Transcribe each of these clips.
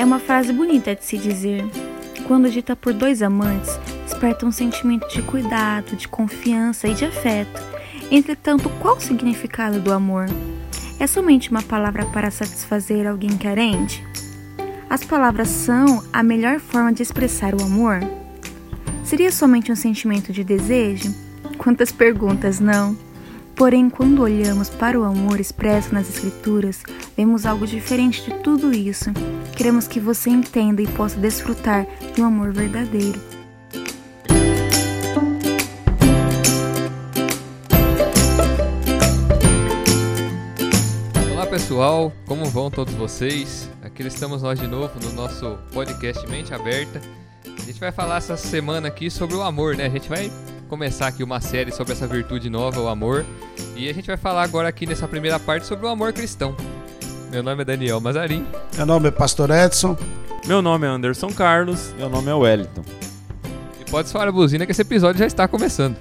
É uma frase bonita de se dizer. Quando dita por dois amantes, desperta um sentimento de cuidado, de confiança e de afeto. Entretanto, qual o significado do amor? É somente uma palavra para satisfazer alguém carente? As palavras são a melhor forma de expressar o amor? Seria somente um sentimento de desejo? Quantas perguntas, não? Porém, quando olhamos para o amor expresso nas Escrituras, vemos algo diferente de tudo isso. Queremos que você entenda e possa desfrutar de um amor verdadeiro. Olá pessoal, como vão todos vocês? Aqui estamos nós de novo no nosso podcast Mente Aberta. A gente vai falar essa semana aqui sobre o amor, né? A gente vai começar aqui uma série sobre essa virtude nova, o amor. E a gente vai falar agora aqui nessa primeira parte sobre o amor cristão. Meu nome é Daniel Mazarim. Meu nome é Pastor Edson. Meu nome é Anderson Carlos. Meu nome é Wellington. E pode soar a buzina que esse episódio já está começando.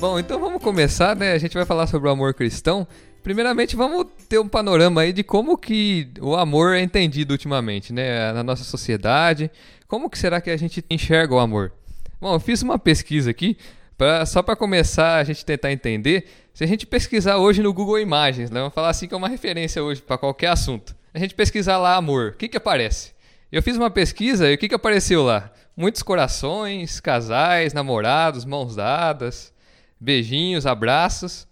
Bom, então vamos começar, né? A gente vai falar sobre o amor cristão. Primeiramente, vamos ter um panorama aí de como que o amor é entendido ultimamente, né? Na nossa sociedade. Como que será que a gente enxerga o amor? Bom, eu fiz uma pesquisa aqui, pra, só para começar a gente tentar entender. Se a gente pesquisar hoje no Google Imagens, né? Vamos falar assim que é uma referência hoje para qualquer assunto. A gente pesquisar lá amor, o que que aparece? Eu fiz uma pesquisa e o que que apareceu lá? Muitos corações, casais, namorados, mãos dadas beijinhos, abraços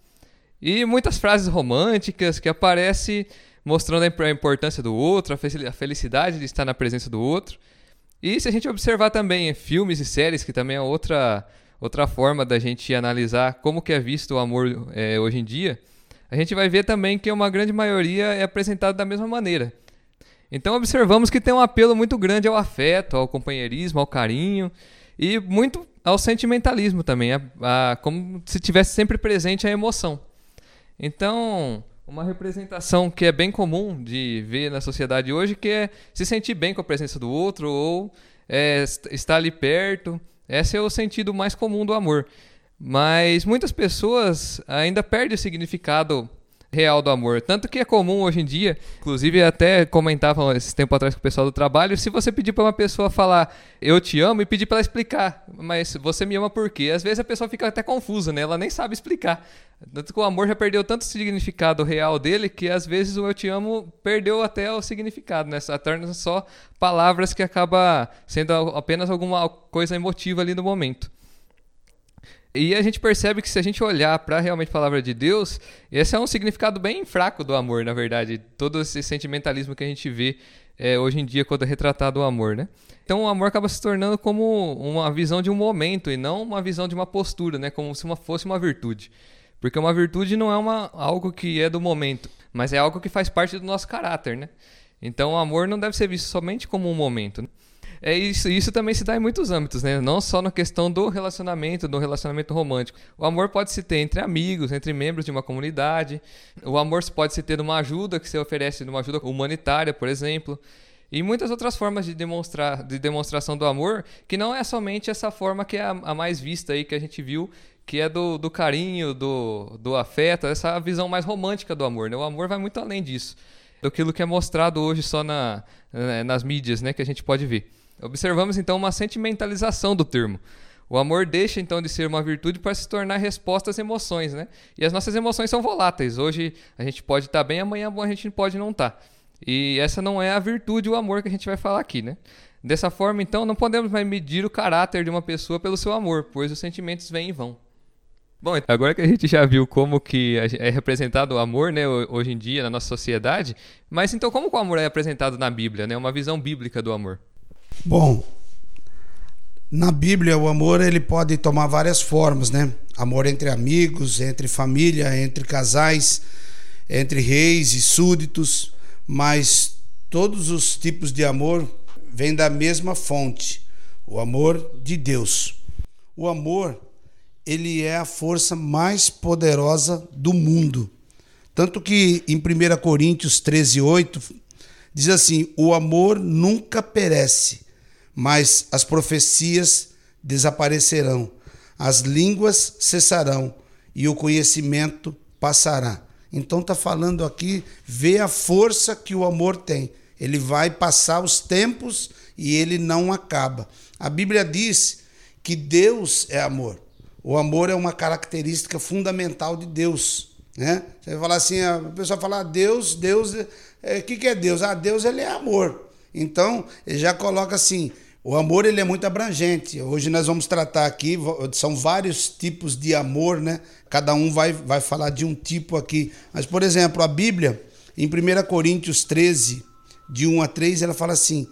e muitas frases românticas que aparecem mostrando a importância do outro, a felicidade de estar na presença do outro. E se a gente observar também filmes e séries, que também é outra, outra forma da gente analisar como que é visto o amor é, hoje em dia, a gente vai ver também que uma grande maioria é apresentado da mesma maneira. Então observamos que tem um apelo muito grande ao afeto, ao companheirismo, ao carinho e muito ao sentimentalismo também, a, a, como se tivesse sempre presente a emoção. Então, uma representação que é bem comum de ver na sociedade hoje, que é se sentir bem com a presença do outro ou é, estar ali perto. Esse é o sentido mais comum do amor. Mas muitas pessoas ainda perdem o significado real do amor. Tanto que é comum hoje em dia, inclusive até comentavam esse tempo atrás com o pessoal do trabalho, se você pedir para uma pessoa falar eu te amo e pedir para ela explicar, mas você me ama por quê? Às vezes a pessoa fica até confusa, né? Ela nem sabe explicar. Tanto que o amor já perdeu tanto significado real dele que às vezes o eu te amo perdeu até o significado, né? Torna só palavras que acaba sendo apenas alguma coisa emotiva ali no momento. E a gente percebe que se a gente olhar para realmente a palavra de Deus, esse é um significado bem fraco do amor, na verdade. Todo esse sentimentalismo que a gente vê é, hoje em dia quando é retratado o amor, né? Então o amor acaba se tornando como uma visão de um momento e não uma visão de uma postura, né? Como se uma, fosse uma virtude. Porque uma virtude não é uma, algo que é do momento, mas é algo que faz parte do nosso caráter, né? Então o amor não deve ser visto somente como um momento. Né? É isso, isso também se dá em muitos âmbitos, né? Não só na questão do relacionamento, do relacionamento romântico. O amor pode se ter entre amigos, entre membros de uma comunidade. O amor pode se ter numa ajuda que você oferece, numa ajuda humanitária, por exemplo. E muitas outras formas de demonstrar, de demonstração do amor, que não é somente essa forma que é a, a mais vista aí que a gente viu, que é do, do carinho, do, do afeto, essa visão mais romântica do amor. Né? O amor vai muito além disso, do que é mostrado hoje só na, nas mídias, né, que a gente pode ver. Observamos então uma sentimentalização do termo. O amor deixa então de ser uma virtude para se tornar resposta às emoções, né? E as nossas emoções são voláteis. Hoje a gente pode estar bem, amanhã a gente pode não estar. E essa não é a virtude, o amor que a gente vai falar aqui, né? Dessa forma, então, não podemos mais medir o caráter de uma pessoa pelo seu amor, pois os sentimentos vêm e vão. Bom, agora que a gente já viu como que é representado o amor, né, hoje em dia na nossa sociedade, mas então como o amor é apresentado na Bíblia, né? Uma visão bíblica do amor. Bom, na Bíblia o amor ele pode tomar várias formas, né? Amor entre amigos, entre família, entre casais, entre reis e súditos, mas todos os tipos de amor vêm da mesma fonte, o amor de Deus. O amor, ele é a força mais poderosa do mundo. Tanto que em 1 Coríntios 13, 8, diz assim: o amor nunca perece mas as profecias desaparecerão, as línguas cessarão e o conhecimento passará. Então está falando aqui, vê a força que o amor tem. Ele vai passar os tempos e ele não acaba. A Bíblia diz que Deus é amor. O amor é uma característica fundamental de Deus. Né? Você vai falar assim, a pessoa fala, ah, Deus, Deus, o é, que, que é Deus? Ah, Deus ele é amor. Então, ele já coloca assim, o amor ele é muito abrangente. Hoje nós vamos tratar aqui, são vários tipos de amor, né? Cada um vai, vai falar de um tipo aqui. Mas, por exemplo, a Bíblia, em 1 Coríntios 13, de 1 a 3, ela fala assim: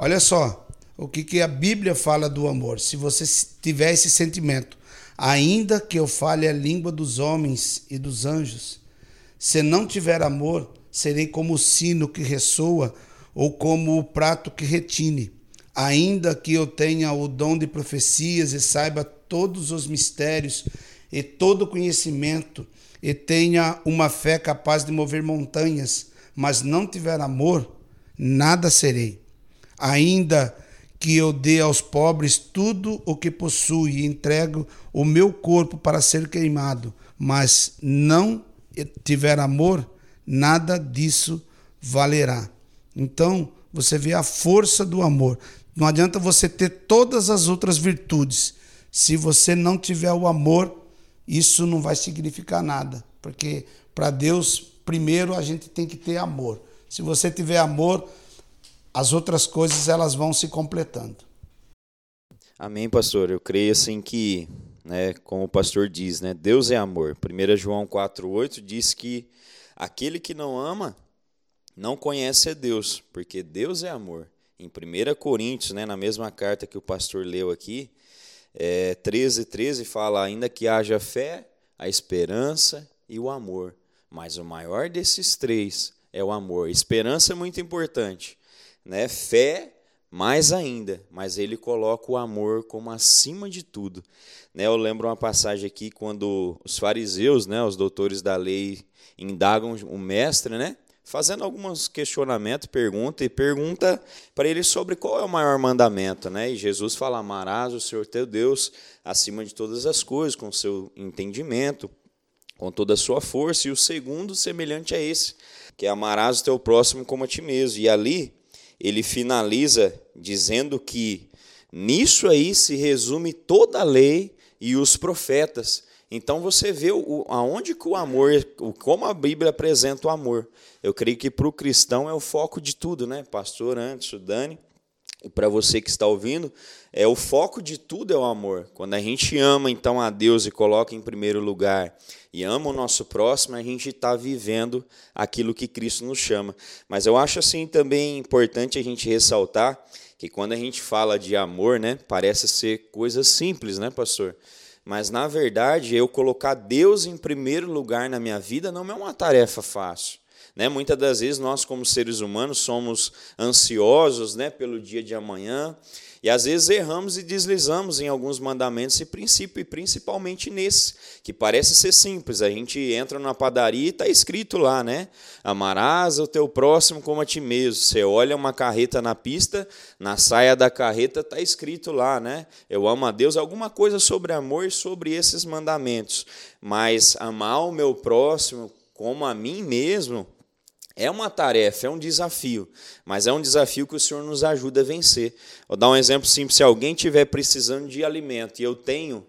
olha só, o que, que a Bíblia fala do amor. Se você tiver esse sentimento, ainda que eu fale a língua dos homens e dos anjos, se não tiver amor, serei como o sino que ressoa ou como o prato que retine ainda que eu tenha o dom de profecias e saiba todos os mistérios e todo conhecimento e tenha uma fé capaz de mover montanhas, mas não tiver amor, nada serei. Ainda que eu dê aos pobres tudo o que possuo e entrego o meu corpo para ser queimado, mas não tiver amor, nada disso valerá. Então, você vê a força do amor. Não adianta você ter todas as outras virtudes. Se você não tiver o amor, isso não vai significar nada. Porque para Deus, primeiro a gente tem que ter amor. Se você tiver amor, as outras coisas elas vão se completando. Amém, pastor. Eu creio assim que, né, como o pastor diz, né, Deus é amor. 1 João 4:8 diz que aquele que não ama não conhece a Deus, porque Deus é amor em 1 Coríntios, né, na mesma carta que o pastor leu aqui, é, 13, 13 fala: ainda que haja fé, a esperança e o amor. Mas o maior desses três é o amor. Esperança é muito importante, né? Fé mais ainda, mas ele coloca o amor como acima de tudo. Né? Eu lembro uma passagem aqui quando os fariseus, né, os doutores da lei, indagam o mestre, né? Fazendo alguns questionamentos, pergunta e pergunta para ele sobre qual é o maior mandamento, né? E Jesus fala: amarás o Senhor teu Deus acima de todas as coisas, com seu entendimento, com toda a sua força. E o segundo, semelhante a esse, que é amarás o teu próximo como a ti mesmo. E ali ele finaliza dizendo que nisso aí se resume toda a lei e os profetas. Então você vê o, aonde que o amor, como a Bíblia apresenta o amor. Eu creio que para o cristão é o foco de tudo, né? Pastor antes, o Dani, e para você que está ouvindo, é o foco de tudo é o amor. Quando a gente ama então a Deus e coloca em primeiro lugar e ama o nosso próximo, a gente está vivendo aquilo que Cristo nos chama. Mas eu acho assim também importante a gente ressaltar que quando a gente fala de amor, né, parece ser coisa simples, né, pastor? Mas na verdade, eu colocar Deus em primeiro lugar na minha vida não é uma tarefa fácil. Né? Muitas das vezes nós, como seres humanos, somos ansiosos né, pelo dia de amanhã e às vezes erramos e deslizamos em alguns mandamentos e princípio, e principalmente nesse, que parece ser simples. A gente entra na padaria e está escrito lá, né? Amarás o teu próximo como a ti mesmo. Você olha uma carreta na pista, na saia da carreta está escrito lá, né? Eu amo a Deus, alguma coisa sobre amor e sobre esses mandamentos. Mas amar o meu próximo como a mim mesmo, é uma tarefa, é um desafio, mas é um desafio que o Senhor nos ajuda a vencer. Vou dar um exemplo simples: se alguém estiver precisando de alimento e eu tenho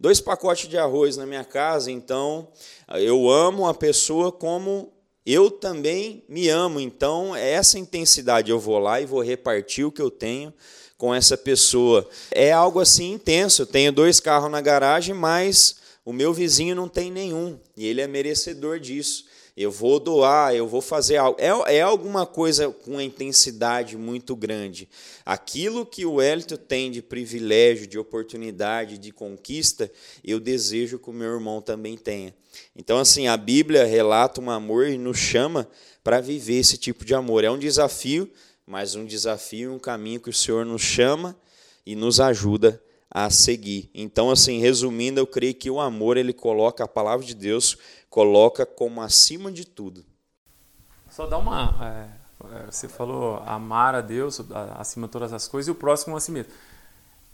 dois pacotes de arroz na minha casa, então eu amo a pessoa como eu também me amo. Então, é essa intensidade eu vou lá e vou repartir o que eu tenho com essa pessoa. É algo assim intenso. Eu tenho dois carros na garagem, mas o meu vizinho não tem nenhum e ele é merecedor disso eu vou doar, eu vou fazer algo. É, é alguma coisa com intensidade muito grande. Aquilo que o Hélito tem de privilégio, de oportunidade, de conquista, eu desejo que o meu irmão também tenha. Então, assim, a Bíblia relata um amor e nos chama para viver esse tipo de amor. É um desafio, mas um desafio, um caminho que o Senhor nos chama e nos ajuda a seguir. Então, assim, resumindo, eu creio que o amor ele coloca a palavra de Deus coloca como acima de tudo. Só dá uma. É, é você falou amar a Deus acima de todas as coisas e o próximo a si mesmo.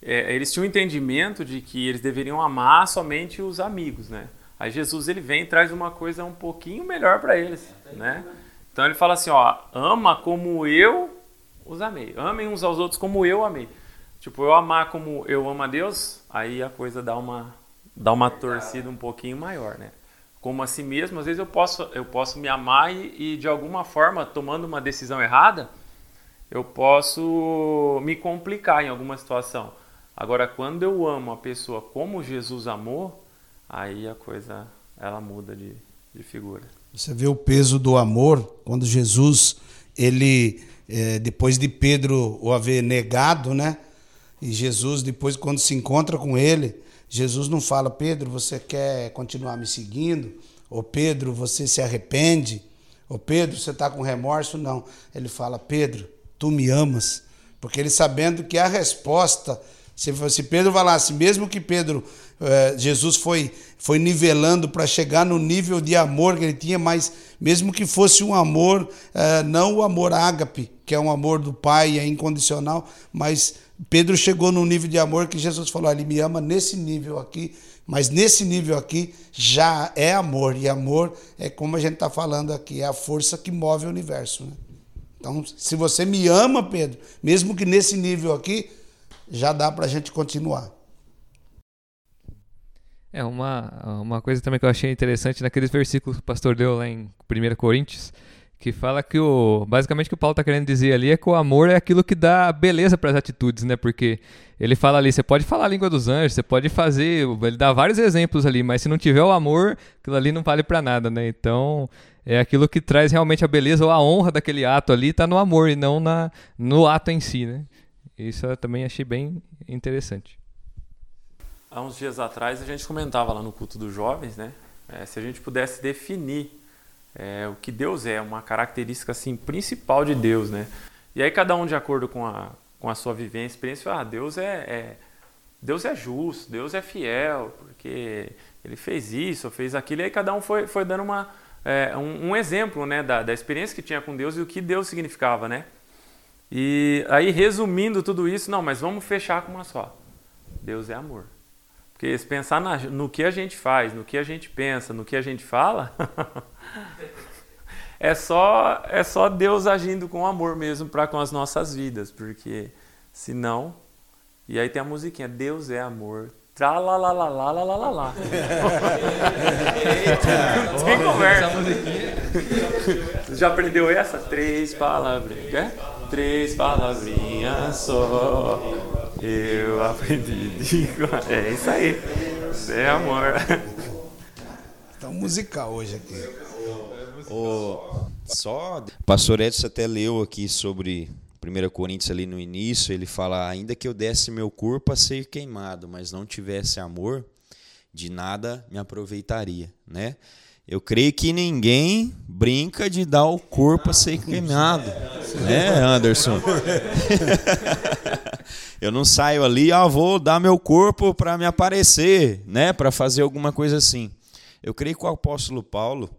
É, eles tinham um entendimento de que eles deveriam amar somente os amigos, né? Aí Jesus ele vem e traz uma coisa um pouquinho melhor para eles, né? Então ele fala assim, ó, ama como eu os amei. Amem uns aos outros como eu amei. Tipo, eu amar como eu amo a Deus, aí a coisa dá uma dá uma torcida um pouquinho maior, né? Como a si mesmo, às vezes eu posso eu posso me amar e, e de alguma forma, tomando uma decisão errada, eu posso me complicar em alguma situação. Agora, quando eu amo a pessoa como Jesus amou, aí a coisa ela muda de, de figura. Você vê o peso do amor quando Jesus, ele é, depois de Pedro o haver negado, né? E Jesus depois quando se encontra com ele, Jesus não fala Pedro, você quer continuar me seguindo? Ou Pedro, você se arrepende? Ou Pedro, você está com remorso? Não. Ele fala Pedro, tu me amas, porque ele sabendo que a resposta se, se Pedro falasse, mesmo que Pedro, eh, Jesus foi, foi nivelando para chegar no nível de amor que ele tinha, mas mesmo que fosse um amor, eh, não o amor ágape, que é um amor do Pai, é incondicional, mas Pedro chegou no nível de amor que Jesus falou: ele me ama nesse nível aqui, mas nesse nível aqui já é amor, e amor é como a gente está falando aqui, é a força que move o universo. Né? Então, se você me ama, Pedro, mesmo que nesse nível aqui, já dá para a gente continuar. É, uma, uma coisa também que eu achei interessante naqueles versículos que o pastor deu lá em 1 Coríntios, que fala que o basicamente o que o Paulo está querendo dizer ali é que o amor é aquilo que dá beleza para as atitudes, né? Porque ele fala ali, você pode falar a língua dos anjos, você pode fazer, ele dá vários exemplos ali, mas se não tiver o amor, aquilo ali não vale para nada, né? Então, é aquilo que traz realmente a beleza ou a honra daquele ato ali, está no amor e não na no ato em si, né? Isso eu também achei bem interessante. Há uns dias atrás a gente comentava lá no culto dos jovens, né? É, se a gente pudesse definir é, o que Deus é, uma característica assim principal de Deus, né? E aí cada um de acordo com a, com a sua vivência, experiência, ah, Deus é, é Deus é justo, Deus é fiel, porque Ele fez isso, fez aquilo, e aí cada um foi, foi dando uma, é, um, um, exemplo né, da, da experiência que tinha com Deus e o que Deus significava, né? E aí, resumindo tudo isso, não, mas vamos fechar com uma só: Deus é amor. Porque se pensar na, no que a gente faz, no que a gente pensa, no que a gente fala, é só é só Deus agindo com amor mesmo para com as nossas vidas, porque senão e aí tem a musiquinha Deus é amor. Tra la la la la la la la la. Tem conversa. Já aprendeu essa? Três palavras. Quer? três palavrinhas só. Eu aprendi. É isso aí. Isso é amor. Tá musical hoje aqui. O, só. Pastor Edson até leu aqui sobre 1 Coríntios ali no início. Ele fala: Ainda que eu desse meu corpo a ser queimado, mas não tivesse amor, de nada me aproveitaria, né? Eu creio que ninguém brinca de dar o corpo a ser queimado, né, Anderson? eu não saio ali, ah, vou dar meu corpo para me aparecer, né, para fazer alguma coisa assim. Eu creio que o apóstolo Paulo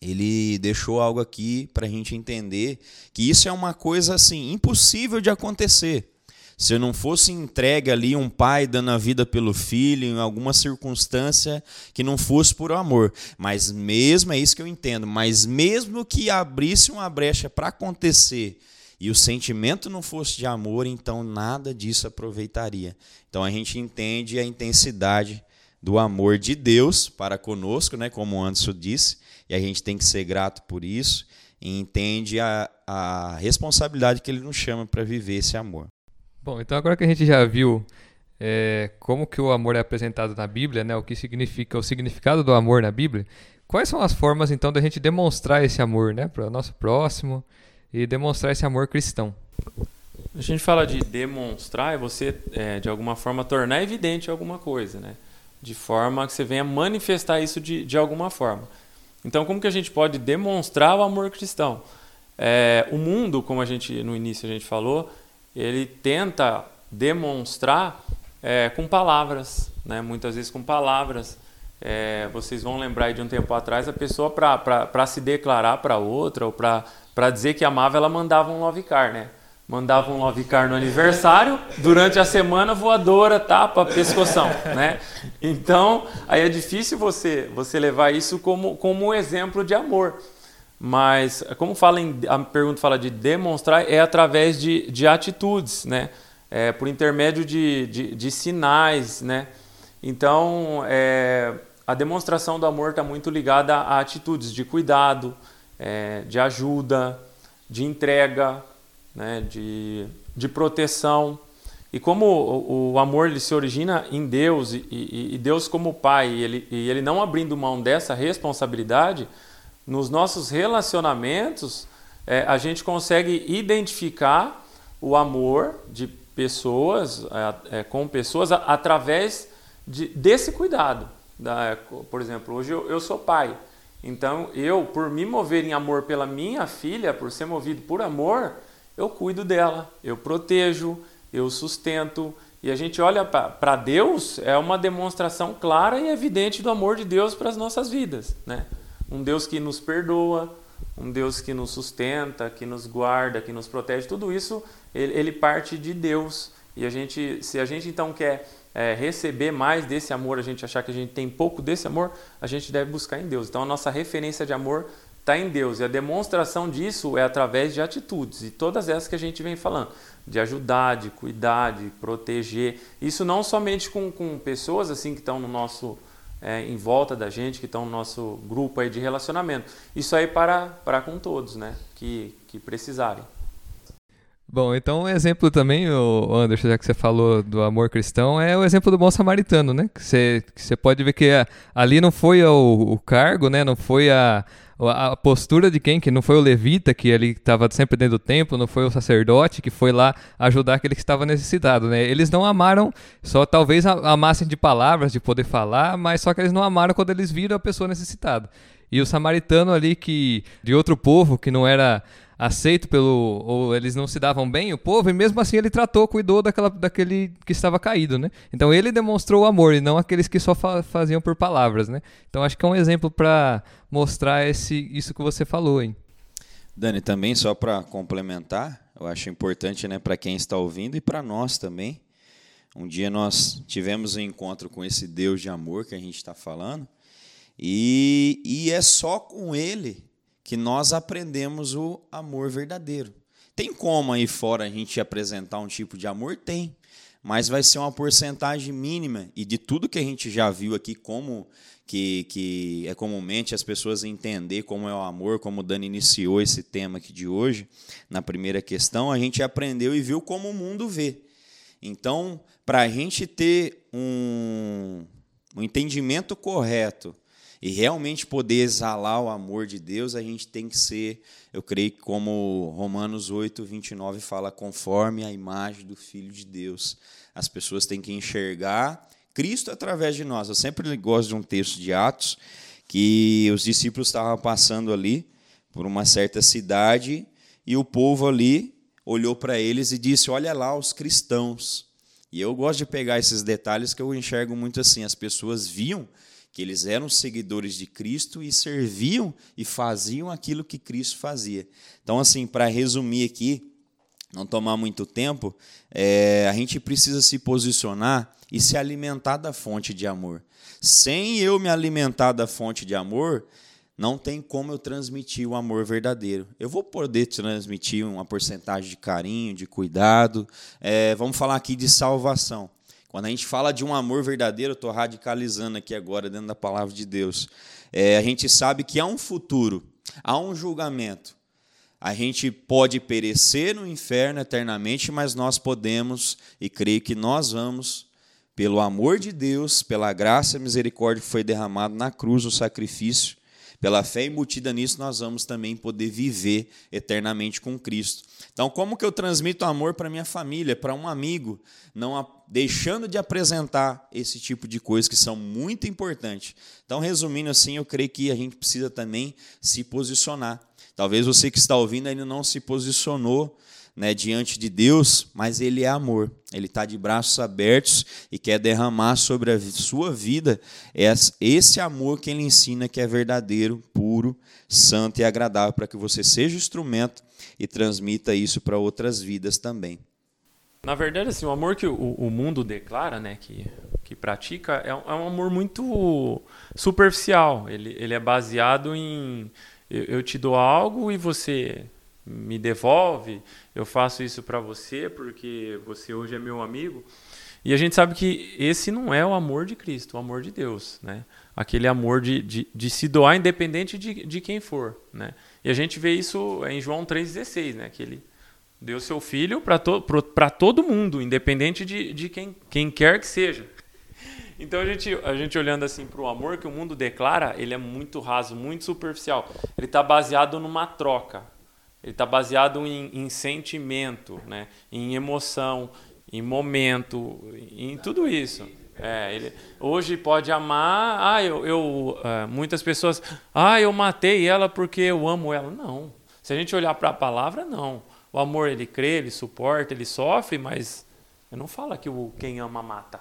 ele deixou algo aqui para a gente entender que isso é uma coisa assim impossível de acontecer. Se não fosse entregue ali um pai dando a vida pelo filho em alguma circunstância que não fosse por amor. Mas mesmo, é isso que eu entendo, mas mesmo que abrisse uma brecha para acontecer e o sentimento não fosse de amor, então nada disso aproveitaria. Então a gente entende a intensidade do amor de Deus para conosco, né, como o Anderson disse, e a gente tem que ser grato por isso, e entende a, a responsabilidade que ele nos chama para viver esse amor. Bom, então agora que a gente já viu é, como que o amor é apresentado na Bíblia, né, o que significa o significado do amor na Bíblia, quais são as formas então da gente demonstrar esse amor, né, para o nosso próximo e demonstrar esse amor cristão? A gente fala de demonstrar é você é, de alguma forma tornar evidente alguma coisa, né, de forma que você venha manifestar isso de, de alguma forma. Então, como que a gente pode demonstrar o amor cristão? É, o mundo, como a gente no início a gente falou, ele tenta demonstrar é, com palavras, né? muitas vezes com palavras. É, vocês vão lembrar de um tempo atrás, a pessoa para se declarar para outra ou para dizer que amava, ela mandava um love car, né? mandava um love car no aniversário, durante a semana voadora, tapa, pescoção, né? Então, aí é difícil você você levar isso como como um exemplo de amor. Mas como fala em, a pergunta fala de demonstrar é através de, de atitudes, né? É, por intermédio de, de, de sinais, né? Então, é, a demonstração do amor está muito ligada a atitudes de cuidado, é, de ajuda, de entrega, né, de, de proteção. E como o, o, amor ele se origina em Deus e, e, e Deus como Pai, e ele, e ele não abrindo mão dessa responsabilidade, nos nossos relacionamentos é, a gente consegue identificar o amor de pessoas, é, é, com pessoas, através de, desse cuidado. Da, por exemplo, hoje eu, eu sou pai. Então, eu, por me mover em amor pela minha filha, por ser movido por amor, eu cuido dela, eu protejo, eu sustento. E a gente olha para Deus, é uma demonstração clara e evidente do amor de Deus para as nossas vidas. Né? Um Deus que nos perdoa, um Deus que nos sustenta, que nos guarda, que nos protege. Tudo isso ele, ele parte de Deus. E a gente, se a gente então quer é, receber mais desse amor, a gente achar que a gente tem pouco desse amor, a gente deve buscar em Deus. Então a nossa referência de amor está em Deus. E a demonstração disso é através de atitudes. E todas essas que a gente vem falando. De ajudar, de cuidar, de proteger. Isso não somente com, com pessoas assim que estão no nosso. É, em volta da gente, que estão no nosso grupo aí de relacionamento. Isso aí para, para com todos, né? Que, que precisarem. Bom, então um exemplo também, Anderson, já que você falou do amor cristão, é o exemplo do bom samaritano, né? Que você, que você pode ver que ali não foi o, o cargo, né? Não foi a, a postura de quem, que não foi o levita que ele estava sempre dentro do templo, não foi o sacerdote que foi lá ajudar aquele que estava necessitado, né? Eles não amaram, só talvez amassem de palavras, de poder falar, mas só que eles não amaram quando eles viram a pessoa necessitada. E o samaritano ali que de outro povo que não era aceito pelo ou eles não se davam bem o povo e mesmo assim ele tratou, cuidou daquela daquele que estava caído, né? Então ele demonstrou o amor e não aqueles que só fa faziam por palavras, né? Então acho que é um exemplo para mostrar esse isso que você falou, hein? Dani, também só para complementar, eu acho importante, né, para quem está ouvindo e para nós também. Um dia nós tivemos um encontro com esse Deus de amor que a gente está falando, e, e é só com Ele que nós aprendemos o amor verdadeiro. Tem como aí fora a gente apresentar um tipo de amor? Tem. Mas vai ser uma porcentagem mínima. E de tudo que a gente já viu aqui, como que, que é comumente as pessoas entender como é o amor, como o Dani iniciou esse tema aqui de hoje, na primeira questão, a gente aprendeu e viu como o mundo vê. Então, para a gente ter um, um entendimento correto e realmente poder exalar o amor de Deus, a gente tem que ser, eu creio que como Romanos 8, 29 fala, conforme a imagem do Filho de Deus. As pessoas têm que enxergar Cristo através de nós. Eu sempre gosto de um texto de Atos que os discípulos estavam passando ali por uma certa cidade e o povo ali olhou para eles e disse: Olha lá os cristãos. E eu gosto de pegar esses detalhes que eu enxergo muito assim. As pessoas viam que eles eram seguidores de Cristo e serviam e faziam aquilo que Cristo fazia. Então, assim, para resumir aqui, não tomar muito tempo, é, a gente precisa se posicionar e se alimentar da fonte de amor. Sem eu me alimentar da fonte de amor, não tem como eu transmitir o amor verdadeiro. Eu vou poder transmitir uma porcentagem de carinho, de cuidado. É, vamos falar aqui de salvação. Quando a gente fala de um amor verdadeiro, eu estou radicalizando aqui agora dentro da palavra de Deus. É, a gente sabe que há um futuro, há um julgamento. A gente pode perecer no inferno eternamente, mas nós podemos, e creio que nós vamos, pelo amor de Deus, pela graça e misericórdia que foi derramado na cruz, o sacrifício, pela fé embutida nisso, nós vamos também poder viver eternamente com Cristo. Então, como que eu transmito amor para minha família, para um amigo, não deixando de apresentar esse tipo de coisas que são muito importantes. Então, resumindo assim, eu creio que a gente precisa também se posicionar. Talvez você que está ouvindo ainda não se posicionou né, diante de Deus, mas Ele é amor. Ele está de braços abertos e quer derramar sobre a sua vida esse amor que Ele ensina que é verdadeiro, puro, santo e agradável, para que você seja instrumento e transmita isso para outras vidas também. Na verdade, assim, o amor que o, o mundo declara, né, que, que pratica, é um, é um amor muito superficial. Ele, ele é baseado em eu, eu te dou algo e você me devolve, eu faço isso para você porque você hoje é meu amigo. E a gente sabe que esse não é o amor de Cristo, o amor de Deus, né? Aquele amor de, de, de se doar independente de, de quem for, né? E a gente vê isso em João 3,16, né? Que ele deu seu filho para to, todo mundo, independente de, de quem, quem quer que seja. Então a gente, a gente olhando assim para o amor que o mundo declara, ele é muito raso, muito superficial. Ele está baseado numa troca. Ele está baseado em, em sentimento, né? em emoção, em momento, em tudo isso. É, ele, hoje pode amar, ah, eu, eu uh, muitas pessoas, ah, eu matei ela porque eu amo ela. Não. Se a gente olhar para a palavra, não. O amor ele crê, ele suporta, ele sofre, mas não fala que o quem ama mata.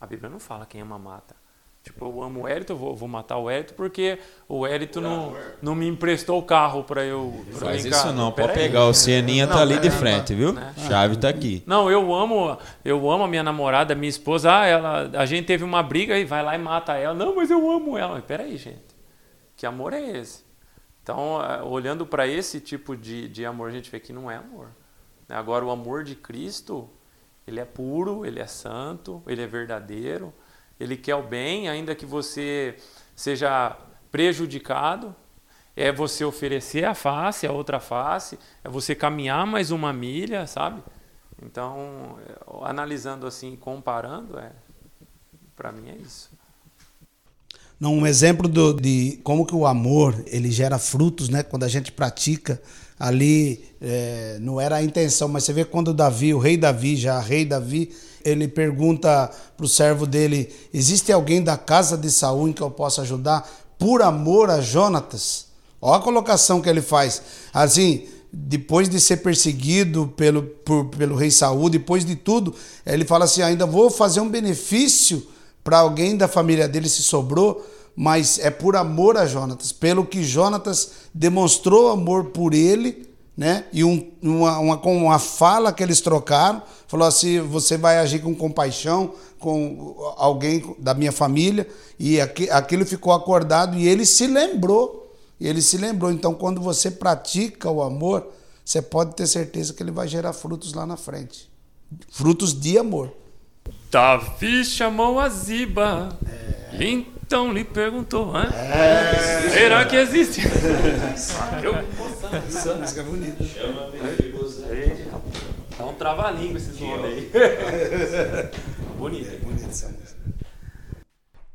A Bíblia não fala quem ama mata. Tipo, eu amo o Hérito, eu vou, vou matar o Hérito porque o Hérito não, não me emprestou o carro para eu pra Faz isso não, pode pegar, o Cianinha tá ali de frente, viu? Né? Chave tá aqui. Não, eu amo, eu amo a minha namorada, minha esposa, ah, ela, a gente teve uma briga e vai lá e mata ela. Não, mas eu amo ela. Mas peraí, gente. Que amor é esse? Então, é, olhando para esse tipo de, de amor, a gente vê que não é amor. Agora, o amor de Cristo, ele é puro, ele é santo, ele é verdadeiro ele quer o bem, ainda que você seja prejudicado. É você oferecer a face, a outra face, é você caminhar mais uma milha, sabe? Então, analisando assim, comparando, é, para mim é isso. Não, um exemplo do, de como que o amor ele gera frutos, né? Quando a gente pratica ali, é, não era a intenção, mas você vê quando Davi, o rei Davi, já rei Davi, ele pergunta para o servo dele: existe alguém da casa de Saul em que eu possa ajudar por amor a Jonatas? Olha a colocação que ele faz. Assim, depois de ser perseguido pelo, por, pelo rei Saul, depois de tudo, ele fala assim: ainda vou fazer um benefício para alguém da família dele se sobrou, mas é por amor a Jonatas, pelo que Jonatas demonstrou amor por ele né? E um, uma, uma, uma fala que eles trocaram, falou assim: você vai agir com compaixão com alguém da minha família, e aqui, aquilo ficou acordado e ele se lembrou. Ele se lembrou. Então, quando você pratica o amor, você pode ter certeza que ele vai gerar frutos lá na frente frutos de amor. Davi chamou a Ziba. É. Então lhe perguntou, é. será que existe? Essa música é bonita. Chama Dá um trava-língua esses nomes aí. bonita, bonita essa música.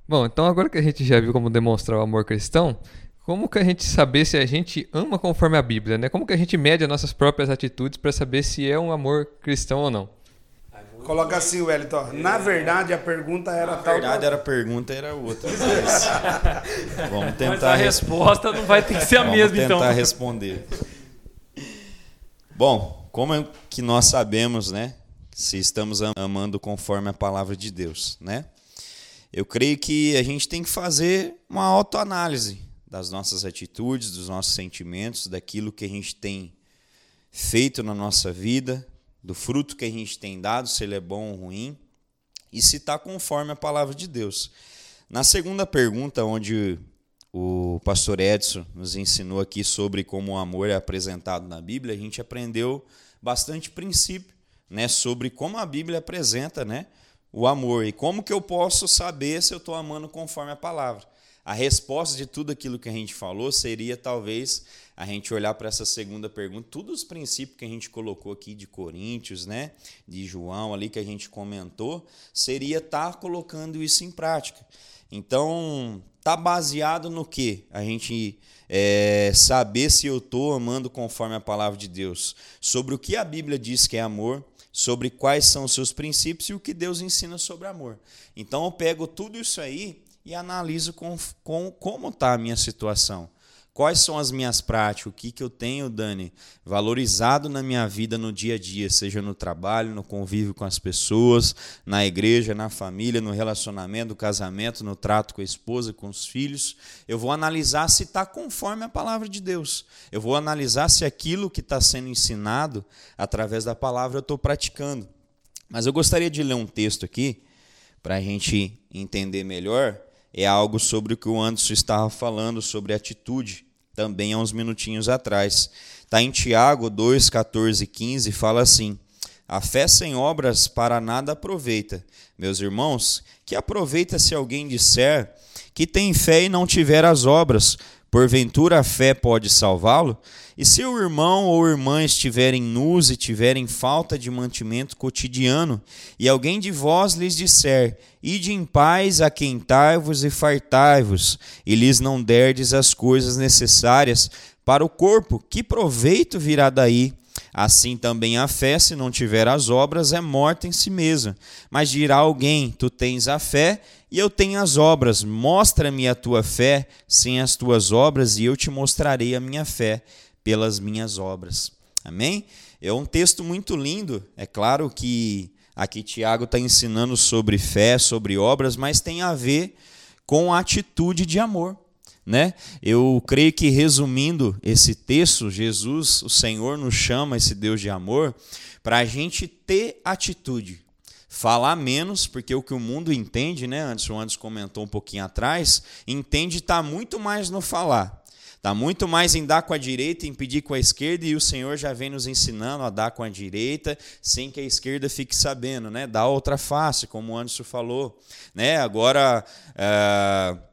Bom, então agora que a gente já viu como demonstrar o amor cristão, como que a gente saber se a gente ama conforme a Bíblia, né? Como que a gente mede as nossas próprias atitudes para saber se é um amor cristão ou não? Coloca assim, Wellington. Na verdade, a pergunta era Na tal. Na verdade, era a pergunta era outra. Mas vamos tentar. Mas a resposta não vai ter que ser a mesma, então. Vamos tentar responder. Bom, como é que nós sabemos, né, se estamos amando conforme a palavra de Deus, né? Eu creio que a gente tem que fazer uma autoanálise das nossas atitudes, dos nossos sentimentos, daquilo que a gente tem feito na nossa vida, do fruto que a gente tem dado, se ele é bom ou ruim, e se está conforme a palavra de Deus. Na segunda pergunta, onde o pastor Edson nos ensinou aqui sobre como o amor é apresentado na Bíblia, a gente aprendeu bastante princípio né, sobre como a Bíblia apresenta né, o amor e como que eu posso saber se eu estou amando conforme a palavra. A resposta de tudo aquilo que a gente falou seria talvez a gente olhar para essa segunda pergunta, todos os princípios que a gente colocou aqui de Coríntios, né, de João ali que a gente comentou, seria estar tá colocando isso em prática. Então, tá baseado no que? A gente é, saber se eu estou amando conforme a palavra de Deus, sobre o que a Bíblia diz que é amor, sobre quais são os seus princípios e o que Deus ensina sobre amor. Então eu pego tudo isso aí e analiso com, com como está a minha situação. Quais são as minhas práticas? O que, que eu tenho, Dani, valorizado na minha vida no dia a dia, seja no trabalho, no convívio com as pessoas, na igreja, na família, no relacionamento, no casamento, no trato com a esposa, com os filhos. Eu vou analisar se está conforme a palavra de Deus. Eu vou analisar se aquilo que está sendo ensinado através da palavra eu estou praticando. Mas eu gostaria de ler um texto aqui para a gente entender melhor. É algo sobre o que o Anderson estava falando, sobre atitude também há uns minutinhos atrás. Está em Tiago 2, 14 e 15, fala assim: A fé sem obras para nada aproveita. Meus irmãos, que aproveita se alguém disser que tem fé e não tiver as obras? Porventura a fé pode salvá-lo? E se o irmão ou irmã estiverem nus e tiverem falta de mantimento cotidiano, e alguém de vós lhes disser: Ide em paz, aquentai-vos e fartai-vos, e lhes não derdes as coisas necessárias para o corpo, que proveito virá daí? Assim também a fé, se não tiver as obras, é morta em si mesma. Mas dirá alguém: Tu tens a fé e eu tenho as obras. Mostra-me a tua fé sem as tuas obras, e eu te mostrarei a minha fé pelas minhas obras. Amém? É um texto muito lindo. É claro que aqui Tiago está ensinando sobre fé, sobre obras, mas tem a ver com a atitude de amor. Né? Eu creio que resumindo esse texto, Jesus, o Senhor, nos chama, esse Deus de amor, para a gente ter atitude. Falar menos, porque o que o mundo entende, né? Antes o Anderson comentou um pouquinho atrás, entende estar tá muito mais no falar. Está muito mais em dar com a direita, em pedir com a esquerda, e o Senhor já vem nos ensinando a dar com a direita, sem que a esquerda fique sabendo, né? Dá outra face, como o Anderson falou. Né? Agora, é...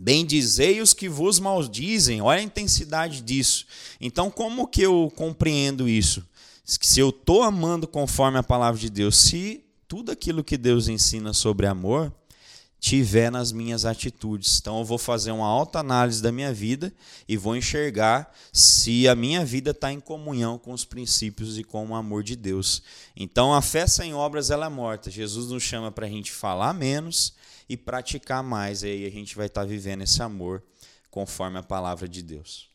bendizei os que vos maldizem, olha a intensidade disso. Então, como que eu compreendo isso? Se eu estou amando conforme a palavra de Deus, se tudo aquilo que Deus ensina sobre amor tiver nas minhas atitudes. Então eu vou fazer uma alta análise da minha vida e vou enxergar se a minha vida está em comunhão com os princípios e com o amor de Deus. Então a fé sem obras ela é morta. Jesus nos chama para a gente falar menos e praticar mais. Aí a gente vai estar tá vivendo esse amor conforme a palavra de Deus.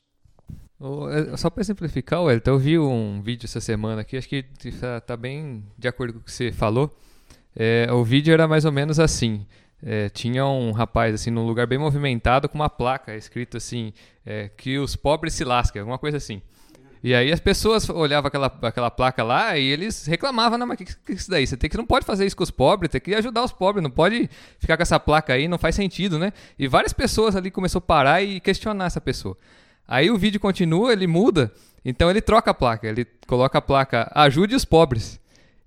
É, só para simplificar, Wellington, eu vi um vídeo essa semana aqui, acho que está tá bem de acordo com o que você falou. É, o vídeo era mais ou menos assim. É, tinha um rapaz assim num lugar bem movimentado com uma placa escrito assim é, que os pobres se lasquem, alguma coisa assim. E aí as pessoas olhavam aquela, aquela placa lá e eles reclamavam, não, mas que, que é isso daí? Você tem que não pode fazer isso com os pobres, tem que ajudar os pobres, não pode ficar com essa placa aí, não faz sentido, né? E várias pessoas ali começou a parar e questionar essa pessoa. Aí o vídeo continua, ele muda, então ele troca a placa, ele coloca a placa ajude os pobres.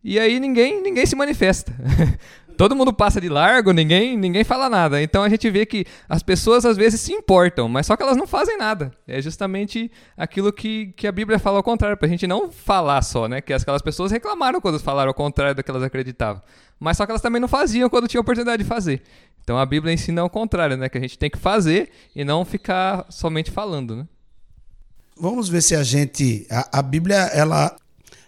E aí ninguém, ninguém se manifesta. Todo mundo passa de largo, ninguém, ninguém fala nada. Então a gente vê que as pessoas às vezes se importam, mas só que elas não fazem nada. É justamente aquilo que, que a Bíblia fala ao contrário, para a gente não falar só, né? Que aquelas pessoas reclamaram quando falaram ao contrário do que elas acreditavam. Mas só que elas também não faziam quando tinham oportunidade de fazer. Então a Bíblia ensina ao contrário, né? Que a gente tem que fazer e não ficar somente falando, né? Vamos ver se a gente. A, a Bíblia, ela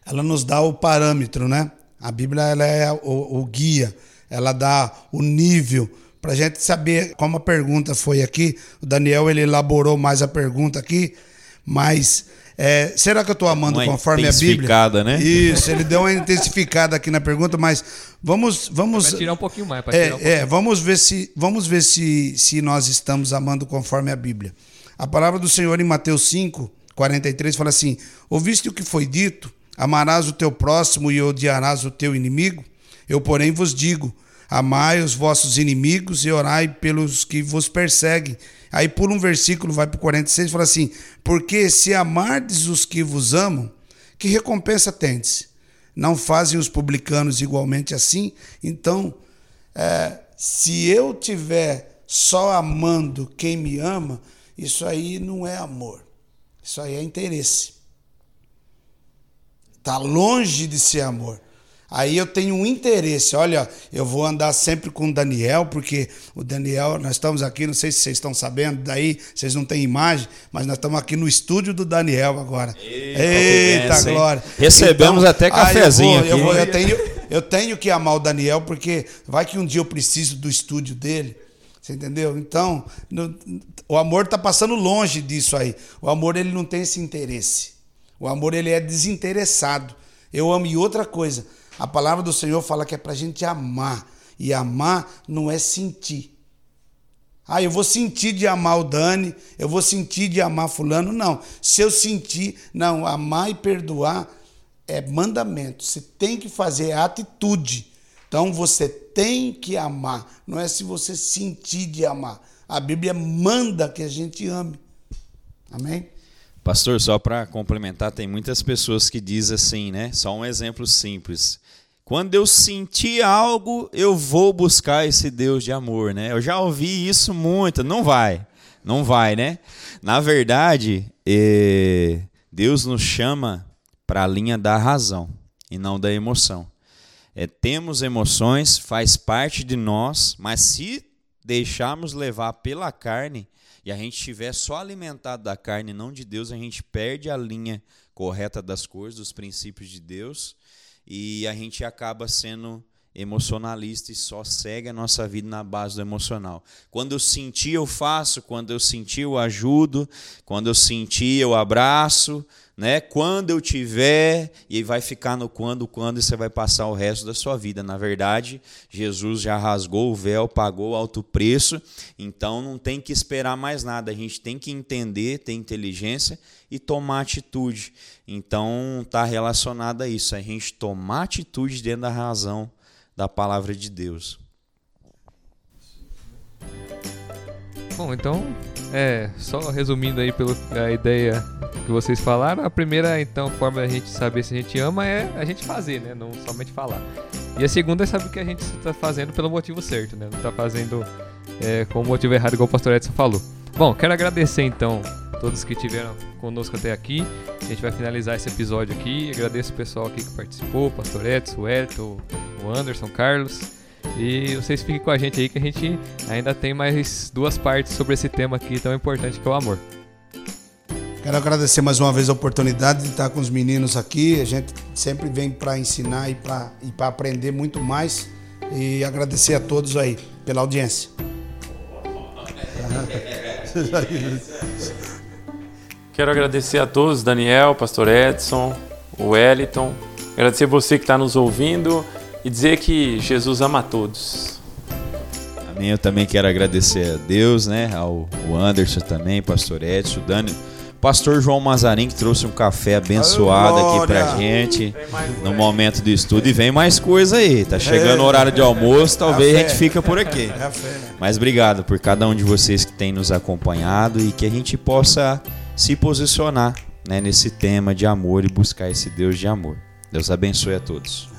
ela nos dá o parâmetro, né? A Bíblia ela é o, o guia, ela dá o nível para a gente saber como a pergunta foi aqui. O Daniel ele elaborou mais a pergunta aqui, mas é, será que eu estou amando uma conforme a Bíblia? né? Isso, ele deu uma intensificada aqui na pergunta, mas vamos vamos Vai tirar um pouquinho mais. É, um pouquinho. é, vamos ver se vamos ver se se nós estamos amando conforme a Bíblia. A palavra do Senhor em Mateus 5, 43 fala assim: Ouviste o que foi dito? Amarás o teu próximo e odiarás o teu inimigo? Eu, porém, vos digo: amai os vossos inimigos e orai pelos que vos perseguem. Aí pula um versículo, vai para o 46 e fala assim: Porque se amardes os que vos amam, que recompensa tendes? Não fazem os publicanos igualmente assim? Então, é, se eu tiver só amando quem me ama, isso aí não é amor. Isso aí é interesse. Está longe de ser amor. Aí eu tenho um interesse. Olha, eu vou andar sempre com o Daniel, porque o Daniel, nós estamos aqui, não sei se vocês estão sabendo, daí vocês não têm imagem, mas nós estamos aqui no estúdio do Daniel agora. Eita, Eita glória. Recebemos então, até cafezinho eu, vou, eu, vou, eu, tenho, eu tenho que amar o Daniel, porque vai que um dia eu preciso do estúdio dele. Você entendeu? Então, no, o amor está passando longe disso aí. O amor ele não tem esse interesse. O amor ele é desinteressado. Eu amo e outra coisa. A palavra do Senhor fala que é para a gente amar. E amar não é sentir. Ah, eu vou sentir de amar o Dani, eu vou sentir de amar fulano. Não. Se eu sentir, não, amar e perdoar é mandamento. Você tem que fazer, é atitude. Então você tem que amar, não é se você sentir de amar. A Bíblia manda que a gente ame. Amém? Pastor, só para complementar, tem muitas pessoas que dizem assim, né? Só um exemplo simples. Quando eu sentir algo, eu vou buscar esse Deus de amor, né? Eu já ouvi isso muito. Não vai, não vai, né? Na verdade, eh, Deus nos chama para a linha da razão e não da emoção. É, temos emoções, faz parte de nós, mas se deixarmos levar pela carne e a gente estiver só alimentado da carne, não de Deus, a gente perde a linha correta das coisas, dos princípios de Deus, e a gente acaba sendo emocionalista e só segue a nossa vida na base do emocional. Quando eu sentir, eu faço, quando eu sentir, eu ajudo, quando eu sentir, eu abraço, né? Quando eu tiver, e vai ficar no quando, quando, e você vai passar o resto da sua vida. Na verdade, Jesus já rasgou o véu, pagou alto preço, então não tem que esperar mais nada. A gente tem que entender, ter inteligência e tomar atitude. Então, está relacionado a isso, a gente tomar atitude dentro da razão da palavra de Deus. Bom, então, é, só resumindo aí pela a ideia que vocês falaram, a primeira então forma da gente saber se a gente ama é a gente fazer, né? Não somente falar. E a segunda é saber que a gente está fazendo pelo motivo certo, né? Não está fazendo é, com o motivo errado, igual o pastor Edson falou. Bom, quero agradecer então todos que estiveram conosco até aqui. A gente vai finalizar esse episódio aqui. Agradeço o pessoal aqui que participou, o pastor Edson, o Elton, o Anderson, o Carlos. E vocês fiquem com a gente aí que a gente ainda tem mais duas partes sobre esse tema aqui tão importante que é o amor. Quero agradecer mais uma vez a oportunidade de estar com os meninos aqui. A gente sempre vem para ensinar e para e aprender muito mais. E agradecer a todos aí pela audiência. Quero agradecer a todos, Daniel, Pastor Edson, o Wellington. Agradecer você que está nos ouvindo e dizer que Jesus ama a todos. Amém. Eu também quero agradecer a Deus, né? Ao Anderson também, Pastor Edson, Dani. Pastor João Mazarim que trouxe um café abençoado aqui pra gente no momento do estudo e vem mais coisa aí. Tá chegando o horário de almoço, talvez a gente fica por aqui. Mas obrigado por cada um de vocês que tem nos acompanhado e que a gente possa se posicionar né, nesse tema de amor e buscar esse Deus de amor. Deus abençoe a todos.